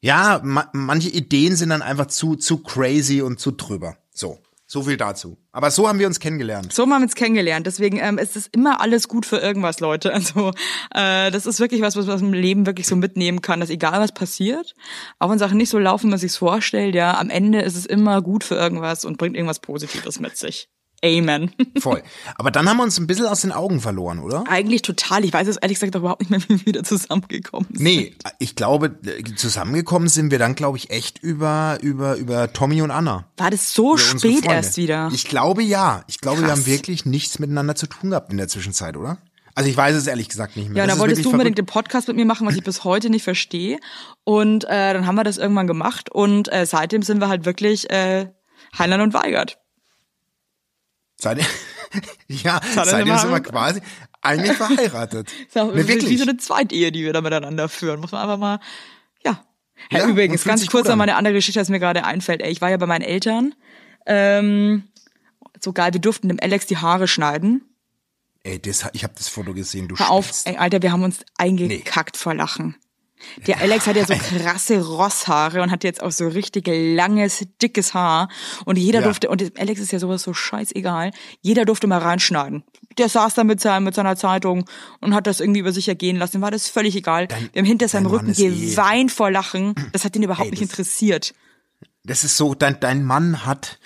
ja, ma manche Ideen sind dann einfach zu, zu crazy und zu drüber. So. So viel dazu. Aber so haben wir uns kennengelernt. So haben wir uns kennengelernt. Deswegen ähm, ist es immer alles gut für irgendwas, Leute. Also äh, das ist wirklich was, was man im Leben wirklich so mitnehmen kann, dass egal was passiert, auch wenn Sachen nicht so laufen, wie man sich's vorstellt, ja, am Ende ist es immer gut für irgendwas und bringt irgendwas Positives mit sich. Amen. Voll. Aber dann haben wir uns ein bisschen aus den Augen verloren, oder? Eigentlich total. Ich weiß es ehrlich gesagt auch überhaupt nicht mehr, wie wir wieder zusammengekommen sind. Nee, ich glaube, zusammengekommen sind wir dann, glaube ich, echt über, über, über Tommy und Anna. War das so spät erst wieder? Ich glaube ja. Ich glaube, wir Krass. haben wirklich nichts miteinander zu tun gehabt in der Zwischenzeit, oder? Also ich weiß es ehrlich gesagt nicht mehr. Ja, da wolltest du unbedingt verrückt. den Podcast mit mir machen, was ich bis heute nicht verstehe. Und äh, dann haben wir das irgendwann gemacht und äh, seitdem sind wir halt wirklich äh, Heinlein und Weigert. Seitdem, ja, seitdem sind wir quasi eigentlich verheiratet. Ist auch Nee, wie wirklich. so eine Zweitehe, die wir da miteinander führen. Muss man einfach mal, ja. ja, Ja, übrigens, ganz kurz noch mal eine andere Geschichte, was mir gerade einfällt. Ey, ich war ja bei meinen Eltern. Ähm, so geil, wir durften dem Alex die Haare schneiden. Ey, das, ich habe das Foto gesehen, du Hör auf, ey, Alter, wir haben uns eingekackt vor Lachen. Der Alex hat ja so krasse Rosshaare und hat jetzt auch so richtig langes, dickes Haar. Und jeder Ja. durfte, und Alex ist ja sowas so scheißegal, jeder durfte mal reinschneiden. Der saß da mit, seinem, mit seiner Zeitung und hat das irgendwie über sich ergehen lassen. Ihm War das völlig egal. Dein- wir haben hinter seinem Rücken eh- geweint vor Lachen. Das hat ihn überhaupt Ey, nicht das- interessiert. Das ist so, dein, dein Mann hat,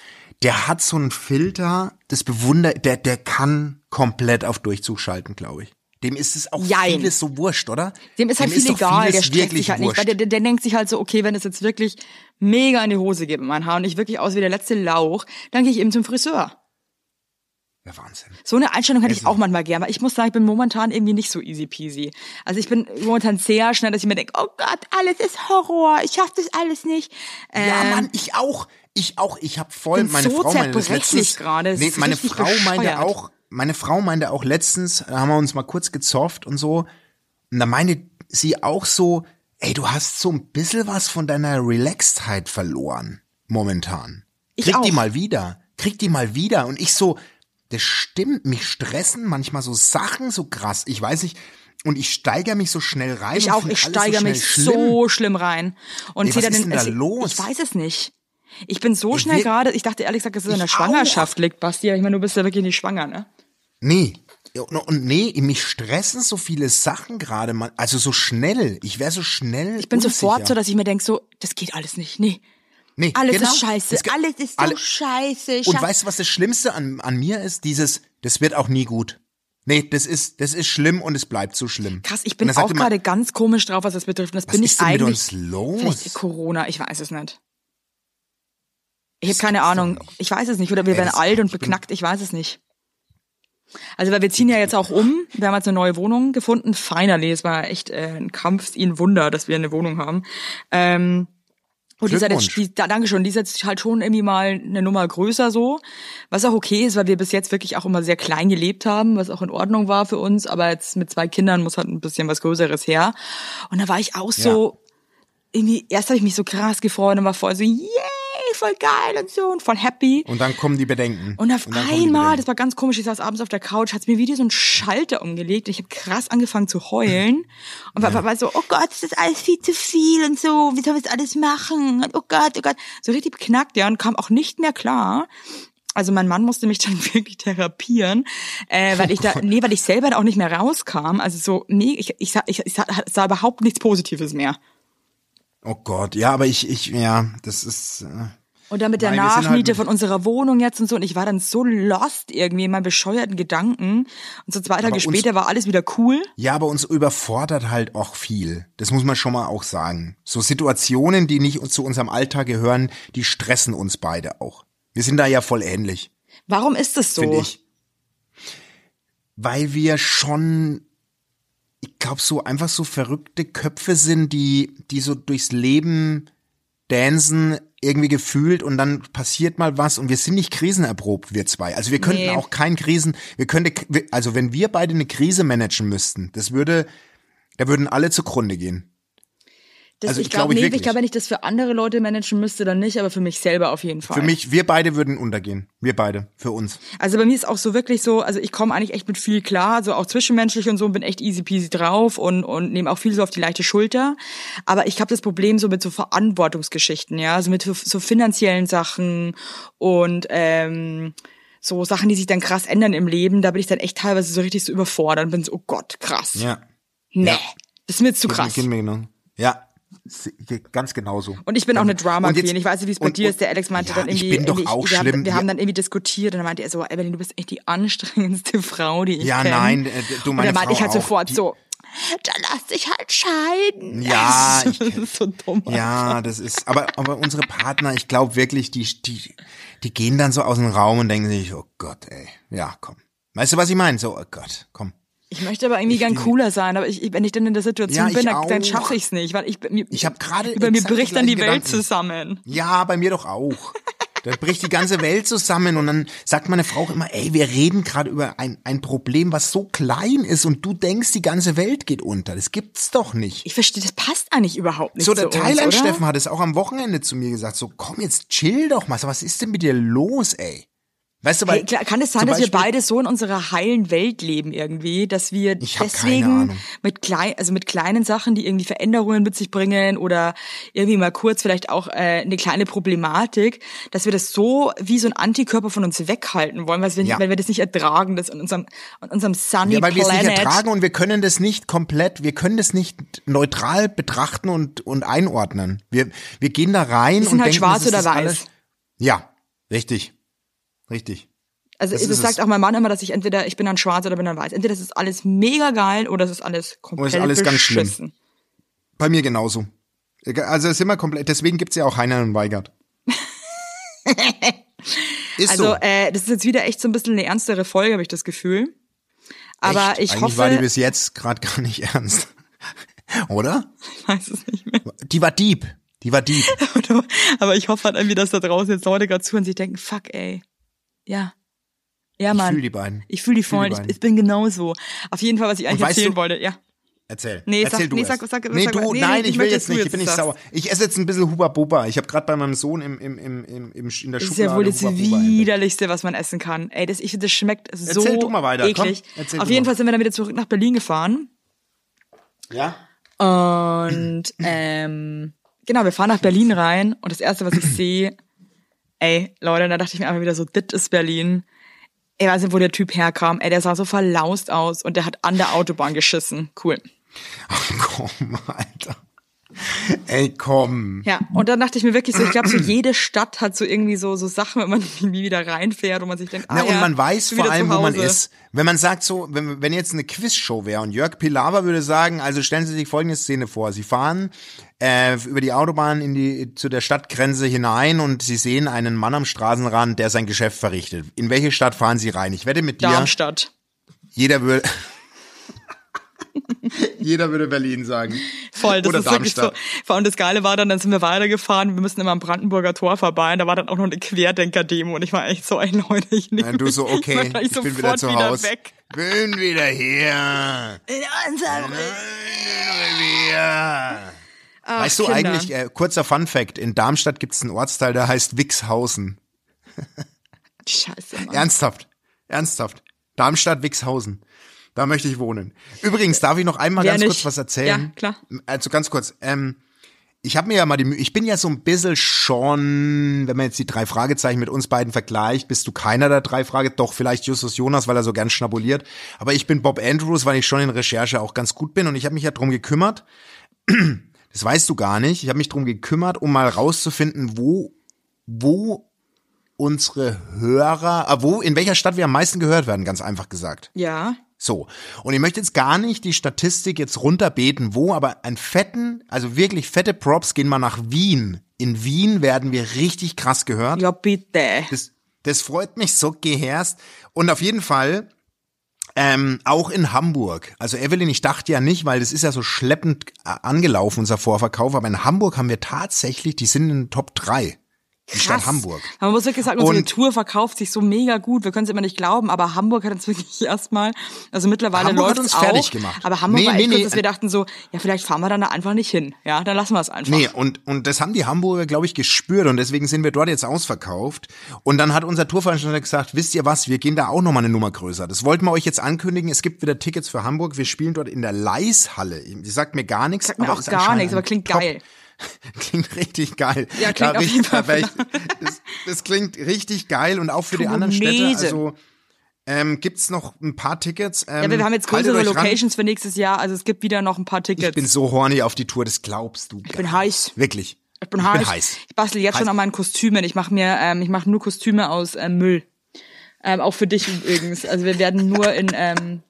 der hat so einen Filter, das bewundert, der, der kann komplett auf Durchzug schalten, glaube ich. Dem ist es auch Jein. vieles so wurscht, oder? Dem ist halt viel doch egal, der wirklich sich halt nicht, wurscht. weil der, der, denkt sich halt so, okay, wenn es jetzt wirklich mega in die Hose geht mit meinem Haar und ich wirklich aus wie der letzte Lauch, dann gehe ich eben zum Friseur. Ja, Wahnsinn. So eine Einstellung hätte ich auch manchmal gerne, aber ich muss sagen, ich bin momentan irgendwie nicht so easy peasy. Also ich bin momentan sehr schnell, dass ich mir denke, oh Gott, alles ist Horror, ich schaff das alles nicht. Ja, Ähm, Mann, ich auch. Ich auch. Ich habe voll meine so Frau meinte das zerbrechlich letztens. gerade, Nee, ist meine Frau meinte bescheuert. auch, meine Frau meinte auch letztens, da haben wir uns mal kurz gezofft und so. Und da meinte sie auch so, ey, du hast so ein bisschen was von deiner Relaxedheit verloren momentan. Ich Krieg die auch. mal wieder. Krieg die mal wieder. Und ich so, das stimmt, mich stressen manchmal so Sachen so krass. Ich weiß nicht. Und ich steigere mich so schnell rein. ich auch, ich so steigere schnell mich schlimm. so schlimm rein. Und Ey, was dann ist den- denn da los? Ich weiß es nicht. Ich bin so schnell gerade, ich dachte ehrlich gesagt, dass es an der Schwangerschaft liegt, Basti, ich meine, du bist ja wirklich nicht schwanger, ne? Nee. Und und nee, mich stressen so viele Sachen gerade mal, also so schnell. Ich wäre so schnell. Ich bin unsicher. sofort so, dass ich mir denke, so, das geht alles nicht, nee. nee, Alles genau. ist scheiße, alles ist so alle- scheiße. Und schaff- weißt du, was das Schlimmste an, an mir ist? Dieses, das wird auch nie gut. Nee, das ist, das ist schlimm und es bleibt so schlimm. Krass, ich Und bin auch gerade ganz komisch drauf, was das betrifft. Und das Was bin ich ist denn mit eigentlich. uns los? Corona, ich weiß es nicht. Ich habe keine Ahnung. Ich weiß es nicht. Oder wir Ey, werden alt und ich beknackt, ich weiß es nicht. Also weil wir ziehen ja jetzt auch um. Wir haben jetzt eine neue Wohnung gefunden. Finally, es war echt äh, ein Kampf, ein Wunder, dass wir eine Wohnung haben. Ähm, und die ist halt jetzt, die, da, danke schon, die ist jetzt halt schon irgendwie mal eine Nummer größer so. Was auch okay ist, weil wir bis jetzt wirklich auch immer sehr klein gelebt haben, was auch in Ordnung war für uns. Aber jetzt mit zwei Kindern muss halt ein bisschen was Größeres her. Und da war ich auch so, irgendwie, erst habe ich mich so krass gefreut und war voll so, yay, voll geil und so und voll happy. Und dann kommen die Bedenken. Und auf die einmal, das war ganz komisch, ich saß abends auf der Couch, hat's mir wieder so einen Schalter umgelegt. Ich habe krass angefangen zu heulen und war, war, war so, oh Gott, das ist alles viel zu viel und so, wie sollen wir das alles machen? Und oh Gott, oh Gott, so richtig beknackt, ja, und kam auch nicht mehr klar. Also mein Mann musste mich dann wirklich therapieren, äh, weil ich da, nee, weil ich selber da auch nicht mehr rauskam. Also so, nee, ich, ich, sah, ich, ich sah, sah überhaupt nichts Positives mehr. Oh Gott, ja, aber ich, ich, ja, das ist. Äh, Und dann mit der Nein, sind Nachmiete halt- von unserer Wohnung jetzt und so. Und ich war dann so lost irgendwie in meinen bescheuerten Gedanken. Und so zwei Tage Aber uns- später war alles wieder cool. Ja, aber uns überfordert halt auch viel. Das muss man schon mal auch sagen. So Situationen, die nicht zu unserem Alltag gehören, die stressen uns beide auch. Wir sind da ja voll ähnlich, Warum ist das so? finde ich. Weil wir schon, ich glaube, so einfach so verrückte Köpfe sind, die, die so durchs Leben dancen, irgendwie gefühlt und dann passiert mal was und wir sind nicht krisenerprobt, wir zwei. Also wir könnten Nee. auch kein Krisen, wir könnten, also wenn wir beide eine Krise managen müssten, das würde, da würden alle zugrunde gehen. Das, also ich glaub glaube, ich nee, wirklich. ich glaube, wenn ich das für andere Leute managen müsste, dann nicht, aber für mich selber auf jeden Fall. Für mich, wir beide würden untergehen. Wir beide, für uns. Also bei mir ist auch so wirklich so, also ich komme eigentlich echt mit viel klar, so auch zwischenmenschlich und so, und bin echt easy peasy drauf und, und nehme auch viel so auf die leichte Schulter. Aber ich habe das Problem so mit so Verantwortungsgeschichten, ja, also mit so, so finanziellen Sachen und ähm, so Sachen, die sich dann krass ändern im Leben, da bin ich dann echt teilweise so richtig so überfordert und bin so, oh Gott, krass. Ja. Nee, Ja. das ist mir jetzt zu krass. Ja. Ganz genauso. Und ich bin auch eine Drama Und Queen. Ich weiß nicht, wie es bei und- dir und- ist. Der Alex meinte ja, dann irgendwie, ich bin doch irgendwie, auch wir, schlimm. Haben, wir Ja. haben dann irgendwie diskutiert und dann meinte er so, Evelyn, du bist echt die anstrengendste Frau, die ich Ja, kenn. nein, äh, du, Und meine dann meinte Frau ich halt sofort Die- so, dann lass dich halt scheiden. Ja, das ich ist so dumm. Ja, das ist, aber, aber unsere Partner, ich glaube wirklich, die, die, die gehen dann so aus dem Raum und denken sich, oh Gott, ey, ja, komm. Weißt du, was ich meine? So, oh Gott, komm. Ich möchte aber irgendwie gern cooler sein, aber ich, ich- wenn ich dann in der Situation Ja, ich bin, dann, dann schaffe ich's nicht, weil ich mir, Ich hab gerade über mir bricht dann die gleichen Welt Gedanken. zusammen. Ja, bei mir doch auch. Da bricht die ganze Welt zusammen und dann sagt meine Frau auch immer, ey, wir reden gerade über ein, ein Problem, was so klein ist und du denkst, die ganze Welt geht unter. Das gibt's doch nicht. Ich verstehe, das passt eigentlich überhaupt nicht So, der Thailand uns, oder? Steffen hat es auch am Wochenende zu mir gesagt, so, komm jetzt chill doch mal. So, was ist denn mit dir los, ey? Weißt du, weil Hey, klar, kann es sein, dass wir Beispiel- beide so in unserer heilen Welt leben irgendwie, dass wir deswegen mit klein, also mit kleinen Sachen, die irgendwie Veränderungen mit sich bringen oder irgendwie mal kurz vielleicht auch äh, eine kleine Problematik, dass wir das so wie so ein Antikörper von uns weghalten wollen, weil wir, Ja. weil wir das nicht ertragen, das in unserem, in unserem sunny Ja, weil wir es Planet. nicht ertragen und wir können das nicht komplett, wir können das nicht neutral betrachten und, und einordnen. Wir, wir gehen da rein Wir sind und halt denken, schwarz das ist oder weiß. Alles. Ja, richtig. Richtig. Also Das das, ist es. sagt auch mein Mann immer, dass ich entweder ich bin dann schwarz oder bin dann weiß. Entweder das ist alles mega geil oder es ist alles komplett alles ganz schlimm. Bei mir genauso. Also es ist immer komplett, deswegen gibt's ja auch Heiner und Weigert. ist Also so. äh, das ist jetzt wieder echt so ein bisschen eine ernstere Folge, habe ich das Gefühl. Aber Echt? ich Eigentlich hoffe, war die bis jetzt gerade gar nicht ernst. Oder? ich weiß es nicht mehr. Die war deep. Die war deep. Aber ich hoffe halt irgendwie, dass da draußen jetzt Leute gerade zuhören und sich denken, fuck ey. Ja. Ja, Ich Mann. fühl die beiden. Ich fühle die Ich fühl voll. die Ich, ich bin genauso. Auf jeden Fall, was ich eigentlich erzählen du- wollte. Ja. Erzähl. Nee, Erzähl sag- du nee, erst. sag- sag- nee, sag- du, nee, nein, ich ich will jetzt nicht, ich bin nicht sauer. Ich esse jetzt ein bisschen Huba Buba. Ich habe gerade bei meinem Sohn im, im, im, im, in der Das ist Schublade ja wohl das widerlichste, was man essen kann. Ey, das, ich finde, das schmeckt so Erzähl du mal weiter, komm. eklig. Erzähl Auf jeden. Fall sind wir dann wieder zurück nach Berlin gefahren. Ja? Und ähm, genau, wir fahren nach Berlin rein und das erste, was ich sehe, ey, Leute, da dachte ich mir einfach wieder so, dit ist Berlin. Ey, weiß nicht, wo der Typ herkam. Ey, der sah so verlaust aus und der hat an der Autobahn geschissen. Cool. Ach komm, Alter. Ey, komm. Ja, und dann dachte ich mir wirklich so, ich glaube, so jede Stadt hat so irgendwie so, so Sachen, wenn man irgendwie wieder reinfährt und man sich denkt, ah Na, und ja, man weiß vor allem, wo man ist. Wenn man sagt so, wenn, wenn jetzt eine Quizshow wäre und Jörg Pilawa würde sagen, also stellen Sie sich folgende Szene vor. Sie fahren äh, über die Autobahn in die, zu der Stadtgrenze hinein und Sie sehen einen Mann am Straßenrand, der sein Geschäft verrichtet. In welche Stadt fahren Sie rein? Ich wette mit dir, Darmstadt. jeder würde... Jeder würde Berlin sagen. Voll, das Oder ist wirklich so. Darmstadt. Vor allem das Geile war dann, dann sind wir weitergefahren, wir müssen immer am Brandenburger Tor vorbei und da war dann auch noch eine Querdenker-Demo und ich war echt so, ey Leute, ich nehme Und du so, okay, gleich ich bin wieder zu Hause. weg. Bin wieder hier. In unserem Revier. Ach, weißt du Kinder. eigentlich, äh, kurzer Fun Fact, in Darmstadt gibt es einen Ortsteil, der heißt Wixhausen. Scheiße, Mann. Ernsthaft, ernsthaft. Darmstadt, Wixhausen. Da möchte ich wohnen. Übrigens, darf ich noch einmal Wer ganz nicht? kurz was erzählen? Ja, klar. Also ganz kurz. Ähm, ich habe mir ja mal die Mühe, ich bin ja so ein bisschen schon, wenn man jetzt die drei Fragezeichen mit uns beiden vergleicht, bist du keiner der drei Frage, doch vielleicht Justus Jonas, weil er so gern schnabuliert. Aber ich bin Bob Andrews, weil ich schon in Recherche auch ganz gut bin und ich habe mich ja drum gekümmert. Das weißt du gar nicht. Ich habe mich drum gekümmert, um mal rauszufinden, wo, wo unsere Hörer, äh, wo, in welcher Stadt wir am meisten gehört werden, ganz einfach gesagt. Ja. So. Und ich möchte jetzt gar nicht die Statistik jetzt runterbeten, wo, aber ein fetten, also wirklich fette Props gehen mal nach Wien. In Wien werden wir richtig krass gehört. Ja, bitte. Das, das freut mich so geherst. Und auf jeden Fall ähm, auch in Hamburg. Also Evelyn, ich dachte ja nicht, weil das ist ja so schleppend äh, angelaufen, unser Vorverkauf, aber in Hamburg haben wir tatsächlich, die sind in den Top 3. Die Stadt. Hamburg. Aber man muss wirklich sagen, unsere Und- Tour verkauft sich so mega gut. Wir können es immer nicht glauben, aber Hamburg hat uns wirklich erstmal, also mittlerweile Hamburg hat läuft's uns fertig auch, gemacht. Aber Hamburg Nee, war echt nee, kurz, nee. dass wir dachten so, ja, vielleicht fahren wir dann da einfach nicht hin. Ja, dann lassen wir es einfach. Nee, und, und das haben die Hamburger, glaube ich, gespürt und deswegen sind wir dort jetzt ausverkauft. Und dann hat unser Tourveranstalter gesagt, wisst ihr was, wir gehen da auch nochmal eine Nummer größer. Das wollten wir euch jetzt ankündigen. Es gibt wieder Tickets für Hamburg. Wir spielen dort in der Leishalle. Die sagt mir gar nichts. Sagt mir auch gar nichts, aber klingt Top- geil. Klingt richtig geil. Ja, klingt Da auf jeden Fall ich- das, das klingt richtig geil und auch für die anderen Städte. Also ähm, gibt's noch ein paar Tickets. Ähm, Ja, wir haben jetzt größere euch ran. Locations für nächstes Jahr, also es gibt wieder noch ein paar Tickets. Ich bin so horny auf die Tour, das glaubst du. Ich bin heiß. Wirklich. Ich bin heiß. Ich bin heiß. Ich bastel jetzt Heiß. schon an meinen Kostümen. Ich mache mir, ähm, ich mache nur Kostüme aus ähm, Müll. Ähm, auch für dich übrigens. Also wir werden nur in, ähm,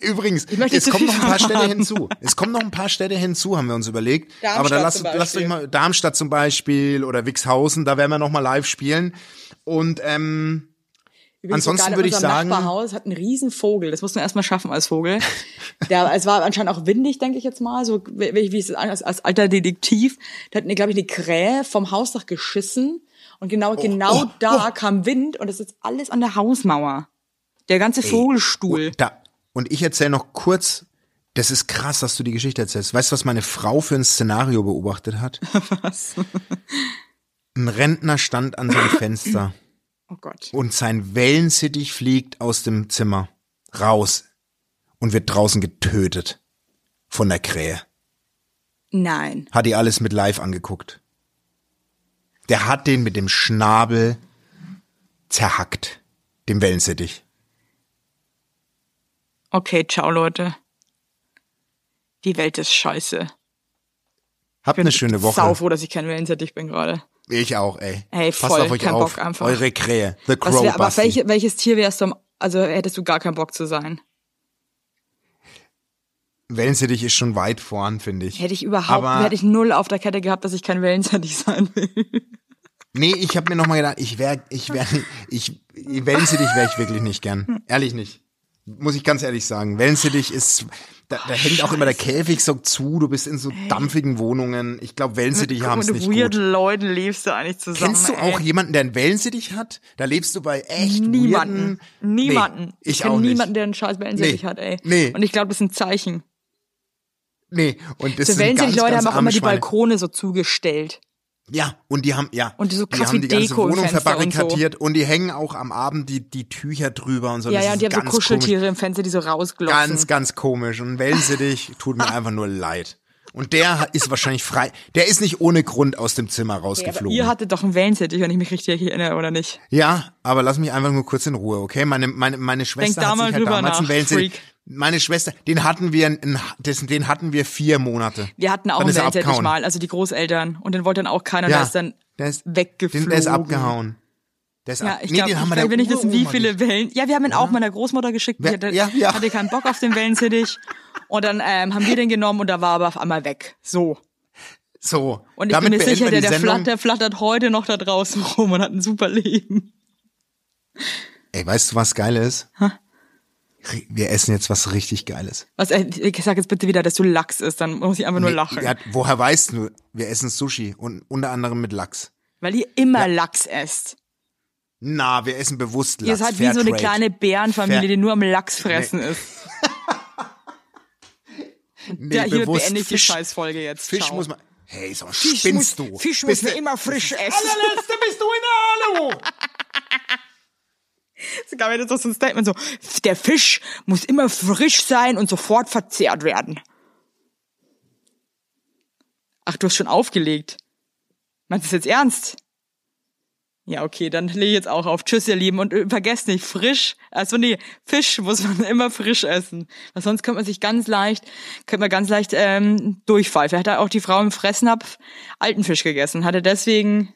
Übrigens, es kommen noch ein paar Städte hinzu. Es kommen noch ein paar Städte hinzu, haben wir uns überlegt. Darmstadt Aber da lasst, lasst euch mal Darmstadt zum Beispiel oder Wixhausen, da werden wir noch mal live spielen. Und ähm, Übrigens Ansonsten würde ich sagen- Nachbarhaus hat einen riesen Vogel. Das muss man erstmal schaffen als Vogel. Der, es war anscheinend auch windig, denke ich jetzt mal, so wie, wie ich es als, als alter Detektiv. Da hat, glaube ich, eine Krähe vom Hausdach geschissen. Und genau, genau oh, da kam Wind und es ist alles an der Hausmauer. Der ganze Vogelstuhl. da und ich erzähle noch kurz. Das ist krass, dass du die Geschichte erzählst. Weißt du, was meine Frau für ein Szenario beobachtet hat? Was? Ein Rentner stand an seinem Fenster Oh Gott. und sein Wellensittich fliegt aus dem Zimmer raus und wird draußen getötet von der Krähe. Nein. Hat die alles mit live angeguckt. Der hat den mit dem Schnabel zerhackt, dem Wellensittich. Okay, ciao, Leute. Die Welt ist scheiße. Habt eine schöne Woche. Sau froh, dass ich kein Wellensittich bin gerade. Ich auch, ey. Ey, Passt voll, auf euch kein auf. Bock einfach. Eure Krähe. The Was Crow wär, aber welche, welches Tier wärst du am, also hättest du gar keinen Bock zu sein? Wellensittich ist schon weit vorn, finde ich. Hätte ich überhaupt, Aber hätte ich null auf der Kette gehabt, dass ich kein Wellensittich sein will. nee, ich habe mir noch mal gedacht, ich wäre, ich wäre, ich Wellensittich wäre ich wirklich nicht gern. Ehrlich nicht. Muss ich ganz ehrlich sagen. Wellensittich ist, da, da hängt auch immer der Käfig so zu. Du bist in so dampfigen Wohnungen. Ich glaube, Wellensittich haben es mit nicht weirden gut. Leuten lebst du eigentlich zusammen. Kennst du ey. auch jemanden, der einen Wellensittich hat? Da lebst du bei echt Niemanden. weirden- Niemanden. Nee, ich kenn auch nicht. niemanden, der einen scheiß Wellensittich Nee. hat, ey. Nee. Und ich glaube, das ist ein Zeichen. Nee, und das So sind ganz, Wellensittich-Leute ganz haben auch immer die. Balkone so zugestellt. Ja, und die haben, ja. Und so die haben die ganze Deko Wohnung verbarrikadiert und, die hängen auch am Abend die, die Tücher drüber und so. Ja, Das ja, und die haben so Kuscheltiere im Fenster, die so rausglotzen. Komisch. Ganz, ganz komisch. Und ein Wellensittich tut mir einfach nur leid. Und der ist wahrscheinlich frei. Der ist nicht ohne Grund aus dem Zimmer Ja, rausgeflogen. ihr hattet doch einen Wellensittich, wenn ich mich richtig erinnere, oder nicht? Ja, aber lass mich einfach nur kurz in Ruhe, okay? Meine, meine, meine Schwester da hat sich halt damals einen nach, Wellensittich. Meine Schwester, den hatten wir, den hatten wir vier Monate. Wir hatten auch einen Wellensittich mal, also die Großeltern. Und den wollte dann auch keiner, Ja, der ist dann der ist, weggeflogen. Den, der ist abgehauen. Der ist Ja, ab, ich nee, glaube, wir will nicht wissen, wie viele Wellen. Ja, wir haben ihn auch meiner Großmutter geschickt. Die hatte, ja, ja. hatte keinen Bock auf den Wellensittich. Und dann ähm, haben wir den genommen und da war aber auf einmal weg. So. So. Und ich damit bin mir sicher, der, der, flattert, der flattert heute noch da draußen rum und hat ein super Leben. Ey, weißt du, was geil ist? Wir essen jetzt was richtig Geiles. Was, äh, ich sag jetzt bitte wieder, dass du Lachs isst, dann muss ich einfach nur Nee, lachen. ja, woher weißt du? Wir essen Sushi und unter anderem mit Lachs. Weil ihr immer Lachs esst. Na, wir essen bewusst Lachs. Ihr seid wie so eine Fairtrade. kleine Bärenfamilie, Fair- die nur am Lachs fressen ist. Nee, ja, hier bewusst beende ich die Fisch- Scheißfolge jetzt. Fisch Ciao. muss man. Hey, so Fisch spinnst muss, du. Fisch muss Bist man du- immer frisch essen. Allerletzte bist du in der Alu. Sogar wenn das so ein Statement so, der Fisch muss immer frisch sein und sofort verzehrt werden. Ach, du hast schon aufgelegt. Meinst du das jetzt ernst? Ja, okay, dann lege ich jetzt auch auf. Tschüss, ihr Lieben. Und vergesst nicht, frisch, also nee, Fisch muss man immer frisch essen. Weil sonst könnte man sich ganz leicht, könnte man ganz leicht ähm. Vielleicht hat auch die Frau im Fressnapf alten Fisch gegessen. Hatte deswegen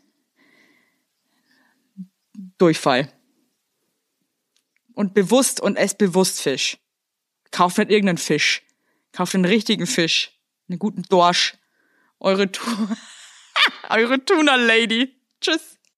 Durchfall. Und bewusst und esst bewusst Fisch. Kauft nicht irgendeinen Fisch. Kauft einen richtigen Fisch. Einen guten Dorsch. Eure, tu Eure Tuna Lady. Tschüss.